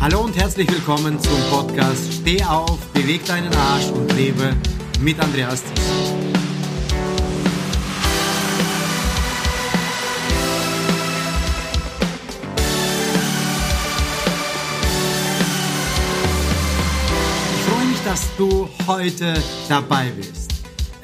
Hallo und herzlich willkommen zum Podcast Steh auf, beweg deinen Arsch und lebe mit Andreas Thies. Ich freue mich, dass du heute dabei bist.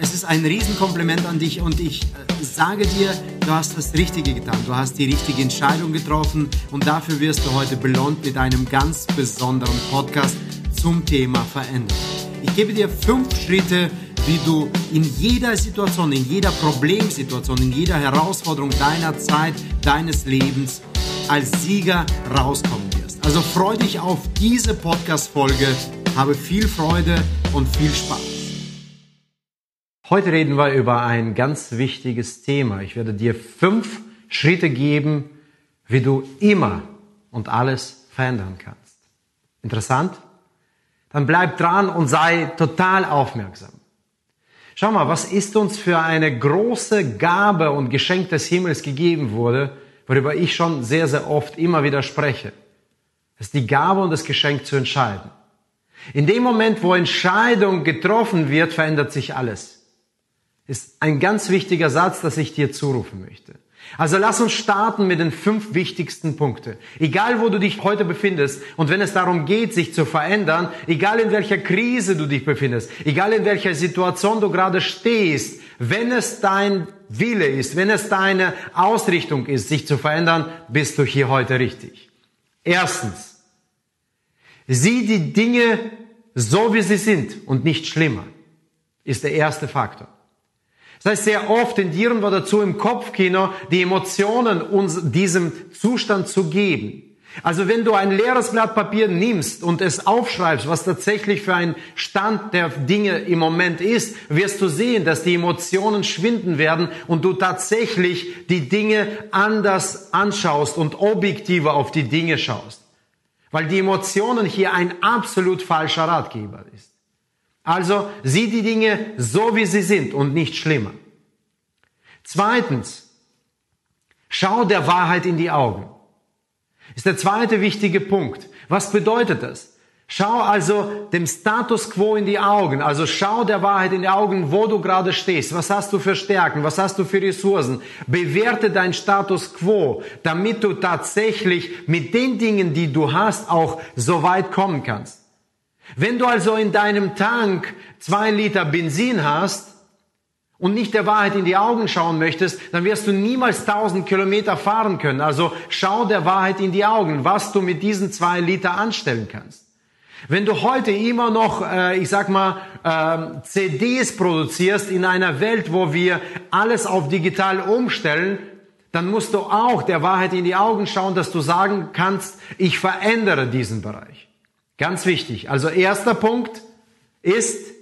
Es ist ein Riesenkompliment an dich und ich äh, sage dir, du hast das Richtige getan. Du hast die richtige Entscheidung getroffen und dafür wirst du heute belohnt mit einem ganz besonderen Podcast zum Thema Veränderung. Ich gebe dir fünf Schritte, wie du in jeder Situation, in jeder Problemsituation, in jeder Herausforderung deiner Zeit, deines Lebens als Sieger rauskommen wirst. Also freu dich auf diese Podcast-Folge, habe viel Freude und viel Spaß. Heute reden wir über ein ganz wichtiges Thema. Ich werde dir fünf Schritte geben, wie du immer und alles verändern kannst. Interessant? Dann bleib dran und sei total aufmerksam. Schau mal, was ist uns für eine große Gabe und Geschenk des Himmels gegeben wurde, worüber ich schon sehr, sehr oft immer wieder spreche. Das ist die Gabe und das Geschenk zu entscheiden. In dem Moment, wo Entscheidung getroffen wird, verändert sich alles ist ein ganz wichtiger Satz, das ich dir zurufen möchte. Also lass uns starten mit den fünf wichtigsten Punkten. Egal wo du dich heute befindest und wenn es darum geht, sich zu verändern, egal in welcher Krise du dich befindest, egal in welcher Situation du gerade stehst, wenn es dein Wille ist, wenn es deine Ausrichtung ist, sich zu verändern, bist du hier heute richtig. Erstens, sieh die Dinge so, wie sie sind und nicht schlimmer, ist der erste Faktor. Das heißt, sehr oft tendieren wir dazu, im Kopfkino die Emotionen uns diesem Zustand zu geben. Also wenn du ein leeres Blatt Papier nimmst und es aufschreibst, was tatsächlich für ein Stand der Dinge im Moment ist, wirst du sehen, dass die Emotionen schwinden werden und du tatsächlich die Dinge anders anschaust und objektiver auf die Dinge schaust. Weil die Emotionen hier ein absolut falscher Ratgeber ist. Also sieh die Dinge so, wie sie sind und nicht schlimmer. Zweitens, schau der Wahrheit in die Augen. Ist der zweite wichtige Punkt. Was bedeutet das? Schau also dem Status quo in die Augen. Also schau der Wahrheit in die Augen, wo du gerade stehst. Was hast du für Stärken? Was hast du für Ressourcen? Bewerte dein Status quo, damit du tatsächlich mit den Dingen, die du hast, auch so weit kommen kannst. Wenn du also in deinem Tank zwei Liter Benzin hast und nicht der Wahrheit in die Augen schauen möchtest, dann wirst du niemals tausend Kilometer fahren können. Also schau der Wahrheit in die Augen, was du mit diesen zwei Liter anstellen kannst. Wenn du heute immer noch, äh, ich sag mal, äh, CDs produzierst in einer Welt, wo wir alles auf digital umstellen, dann musst du auch der Wahrheit in die Augen schauen, dass du sagen kannst, ich verändere diesen Bereich. Ganz wichtig. Also erster Punkt ist,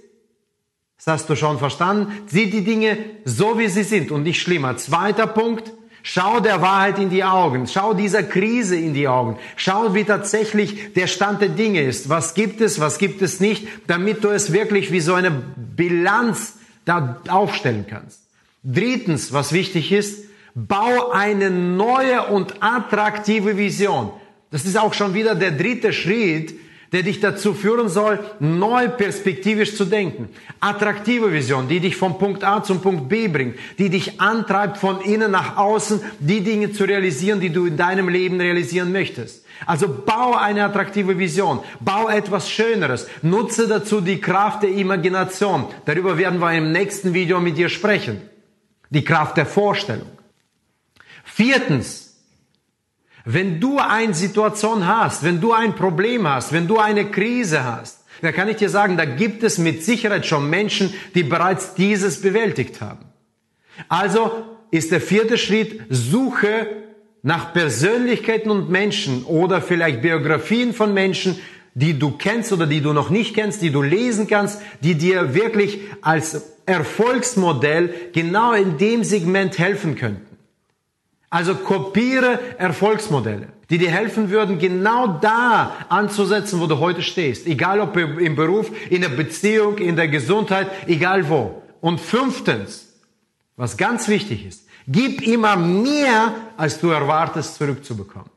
das hast du schon verstanden, sieh die Dinge so, wie sie sind und nicht schlimmer. Zweiter Punkt, schau der Wahrheit in die Augen, schau dieser Krise in die Augen, schau, wie tatsächlich der Stand der Dinge ist. Was gibt es, was gibt es nicht, damit du es wirklich wie so eine Bilanz da aufstellen kannst. Drittens, was wichtig ist, bau eine neue und attraktive Vision. Das ist auch schon wieder der dritte Schritt, der dich dazu führen soll, neu perspektivisch zu denken. Attraktive Vision, die dich vom Punkt A zum Punkt B bringt, die dich antreibt, von innen nach außen die Dinge zu realisieren, die du in deinem Leben realisieren möchtest. Also bau eine attraktive Vision, bau etwas Schöneres, nutze dazu die Kraft der Imagination. Darüber werden wir im nächsten Video mit dir sprechen. Die Kraft der Vorstellung. Viertens, wenn du eine Situation hast, wenn du ein Problem hast, wenn du eine Krise hast, dann kann ich dir sagen, da gibt es mit Sicherheit schon Menschen, die bereits dieses bewältigt haben. Also ist der vierte Schritt, suche nach Persönlichkeiten und Menschen oder vielleicht Biografien von Menschen, die du kennst oder die du noch nicht kennst, die du lesen kannst, die dir wirklich als Erfolgsmodell genau in dem Segment helfen könnten. Also kopiere Erfolgsmodelle, die dir helfen würden, genau da anzusetzen, wo du heute stehst. Egal ob im Beruf, in der Beziehung, in der Gesundheit, egal wo. Und fünftens, was ganz wichtig ist, gib immer mehr, als du erwartest, zurückzubekommen.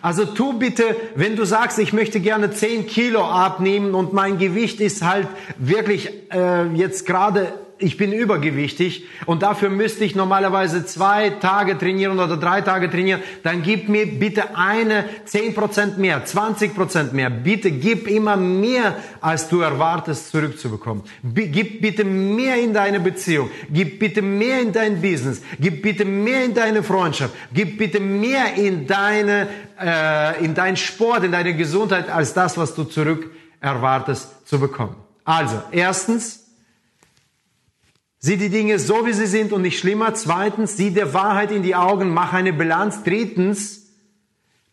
Also tu bitte, wenn du sagst, ich möchte gerne 10 Kilo abnehmen und mein Gewicht ist halt wirklich äh, jetzt gerade ich bin übergewichtig und dafür müsste ich normalerweise zwei Tage trainieren oder drei Tage trainieren, dann gib mir bitte eine 10% mehr, 20% mehr. Bitte gib immer mehr, als du erwartest, zurückzubekommen. Gib bitte mehr in deine Beziehung. Gib bitte mehr in dein Business. Gib bitte mehr in deine Freundschaft. Gib bitte mehr in deine, äh, in deinen Sport, in deine Gesundheit, als das, was du zurück erwartest zu bekommen. Also, erstens, Sieh die Dinge so, wie sie sind und nicht schlimmer. Zweitens, sieh der Wahrheit in die Augen, mach eine Bilanz. Drittens,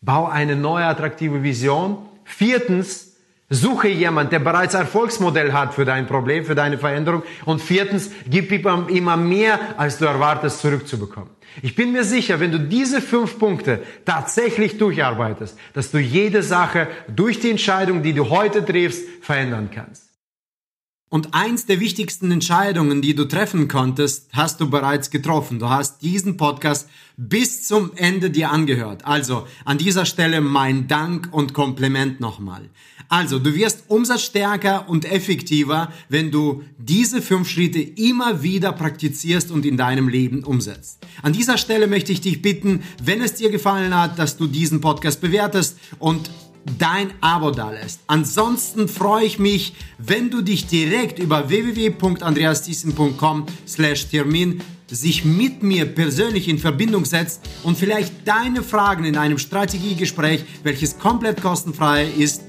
bau eine neue attraktive Vision. Viertens, suche jemand, der bereits Erfolgsmodell hat für dein Problem, für deine Veränderung. Und viertens, gib immer mehr, als du erwartest, zurückzubekommen. Ich bin mir sicher, wenn du diese fünf Punkte tatsächlich durcharbeitest, dass du jede Sache durch die Entscheidung, die du heute triffst, verändern kannst. Und eins der wichtigsten Entscheidungen, die du treffen konntest, hast du bereits getroffen. Du hast diesen Podcast bis zum Ende dir angehört. Also an dieser Stelle mein Dank und Kompliment nochmal. Also du wirst umsatzstärker und effektiver, wenn du diese fünf Schritte immer wieder praktizierst und in deinem Leben umsetzt. An dieser Stelle möchte ich dich bitten, wenn es dir gefallen hat, dass du diesen Podcast bewertest und dein Abo da lässt. Ansonsten freue ich mich, wenn du dich direkt über www.andreasthiessen.com slash Termin sich mit mir persönlich in Verbindung setzt und vielleicht deine Fragen in einem Strategiegespräch, welches komplett kostenfrei ist,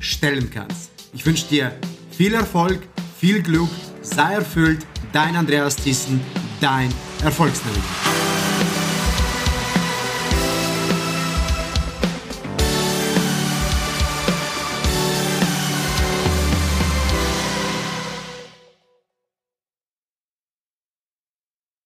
stellen kannst. Ich wünsche dir viel Erfolg, viel Glück, sei erfüllt, dein Andreas Thyssen, dein Erfolgsnavigator.